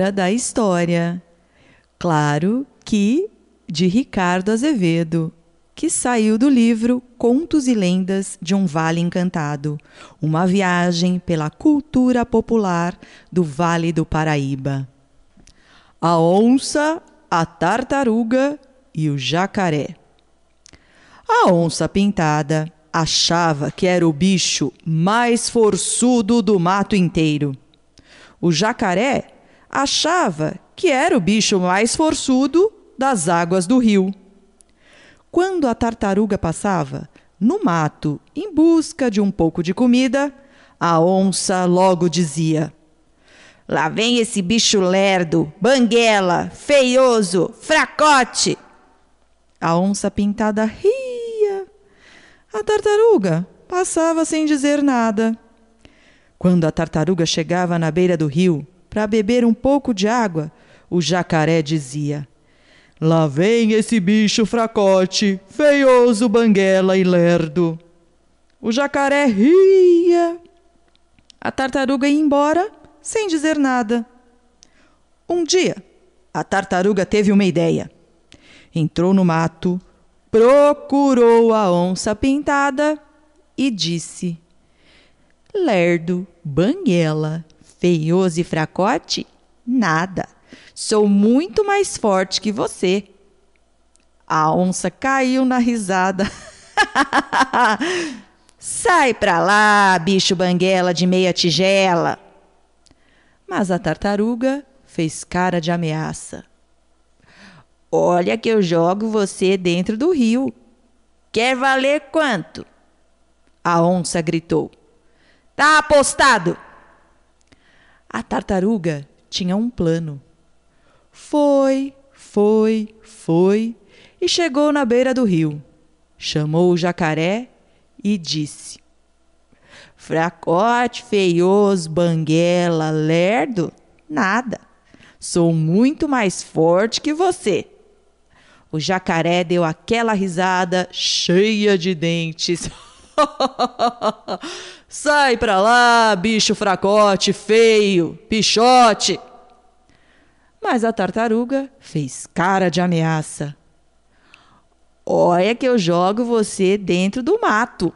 Hora da história. Claro que de Ricardo Azevedo, que saiu do livro Contos e Lendas de um Vale Encantado, uma viagem pela cultura popular do Vale do Paraíba. A onça, a tartaruga e o jacaré. A onça pintada achava que era o bicho mais forçudo do mato inteiro. O jacaré achava que era o bicho mais forçudo das águas do rio. Quando a tartaruga passava no mato em busca de um pouco de comida, a onça logo dizia: Lá vem esse bicho lerdo, banguela, feioso, fracote. A onça pintada ria. A tartaruga passava sem dizer nada. Quando a tartaruga chegava na beira do rio para beber um pouco de água, o jacaré dizia: Lá vem esse bicho fracote, feioso, banguela e lerdo. O jacaré ria. A tartaruga ia embora sem dizer nada. Um dia, a tartaruga teve uma ideia. Entrou no mato, procurou a onça pintada e disse: lerdo, banguela, feioso e fracote? Nada. Sou muito mais forte que você. A onça caiu na risada. Sai pra lá, bicho banguela de meia tigela. Mas a tartaruga fez cara de ameaça. Olha que eu jogo você dentro do rio. Quer valer quanto? A onça gritou. Tá apostado! A tartaruga tinha um plano. Foi, foi, foi e chegou na beira do rio. Chamou o jacaré e disse: Fracote, feioso, banguela, lerdo? Nada. Sou muito mais forte que você. O jacaré deu aquela risada cheia de dentes. Sai pra lá, bicho fracote, feio, pichote. Mas a tartaruga fez cara de ameaça. Olha que eu jogo você dentro do mato.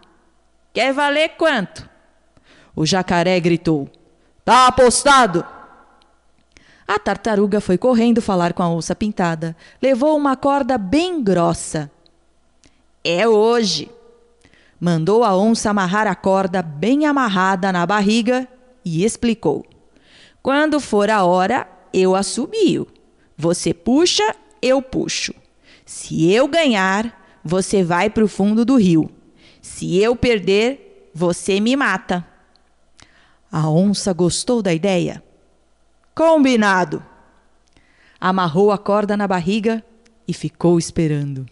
Quer valer quanto? O jacaré gritou. Tá apostado! A tartaruga foi correndo falar com a onça pintada. Levou uma corda bem grossa. É hoje, mandou a onça amarrar a corda bem amarrada na barriga e explicou: Quando for a hora, eu assobio. Você puxa, eu puxo. Se eu ganhar, você vai para o fundo do rio. Se eu perder, você me mata. A onça gostou da ideia. Combinado! Amarrou a corda na barriga e ficou esperando.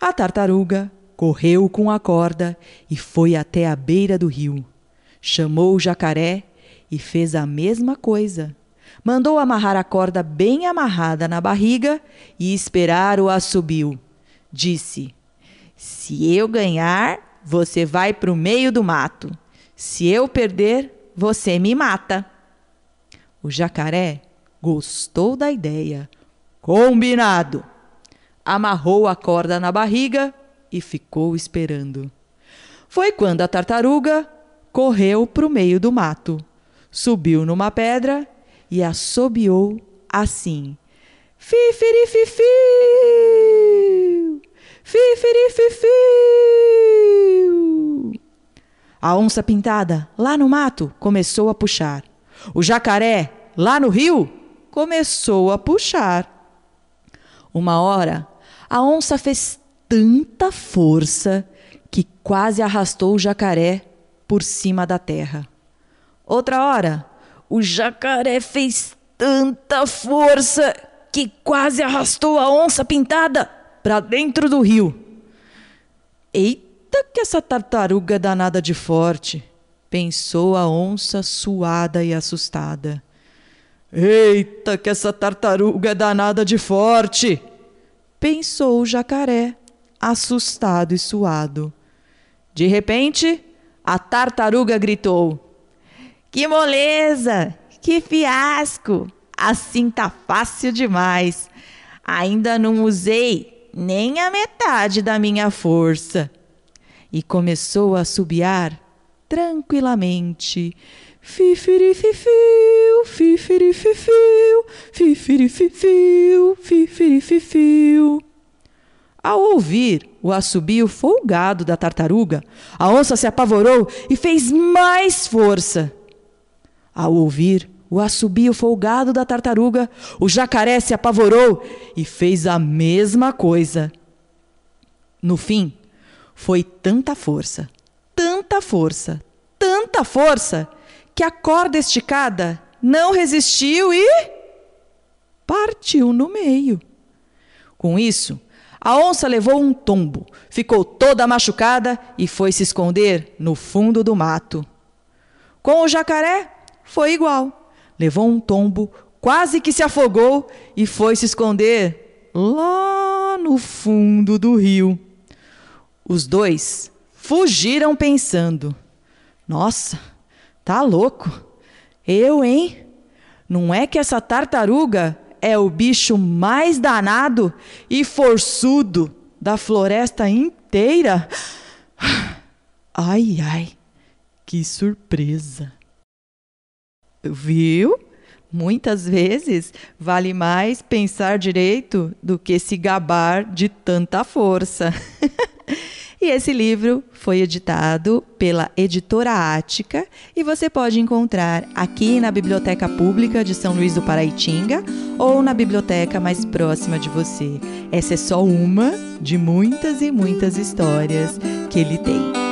A tartaruga correu com a corda e foi até a beira do rio. Chamou o jacaré e fez a mesma coisa. Mandou amarrar a corda bem amarrada na barriga e esperar o assobio. Disse: Se eu ganhar, você vai para o meio do mato. Se eu perder, você me mata. O jacaré gostou da ideia. Combinado! Amarrou a corda na barriga e ficou esperando. Foi quando a tartaruga correu para o meio do mato, subiu numa pedra e assobiou assim: Fifirififiu! Fifirififiu! A onça pintada, lá no mato, começou a puxar. O jacaré, lá no rio, começou a puxar. Uma hora, a onça fez tanta força que quase arrastou o jacaré por cima da terra. Outra hora, o jacaré fez tanta força que quase arrastou a onça pintada para dentro do rio. Eita, que essa tartaruga danada de forte! pensou a onça suada e assustada. Eita, que essa tartaruga danada de forte! pensou o jacaré, assustado e suado. De repente, a tartaruga gritou: Que moleza! Que fiasco! Assim tá fácil demais. Ainda não usei nem a metade da minha força. E começou a assobiar tranquilamente. Fifirififiu, fifirififiu, fifirififiu, fifirififiu. Ao ouvir o assobio folgado da tartaruga, a onça se apavorou e fez mais força. Ao ouvir o assobio folgado da tartaruga, o jacaré se apavorou e fez a mesma coisa. No fim, foi tanta força, tanta força, tanta força, que a corda esticada não resistiu e partiu no meio. Com isso, a onça levou um tombo, ficou toda machucada e foi se esconder no fundo do mato. Com o jacaré, foi igual. Levou um tombo, quase que se afogou e foi se esconder lá no fundo do rio. Os dois fugiram pensando: Nossa, tá louco? Eu, hein? Não é que essa tartaruga é o bicho mais danado e forçudo da floresta inteira? Ai, ai, que surpresa! Viu? Muitas vezes vale mais pensar direito do que se gabar de tanta força. E esse livro foi editado pela editora Ática e você pode encontrar aqui na Biblioteca Pública de São Luís do Paraitinga ou na biblioteca mais próxima de você. Essa é só uma de muitas e muitas histórias que ele tem.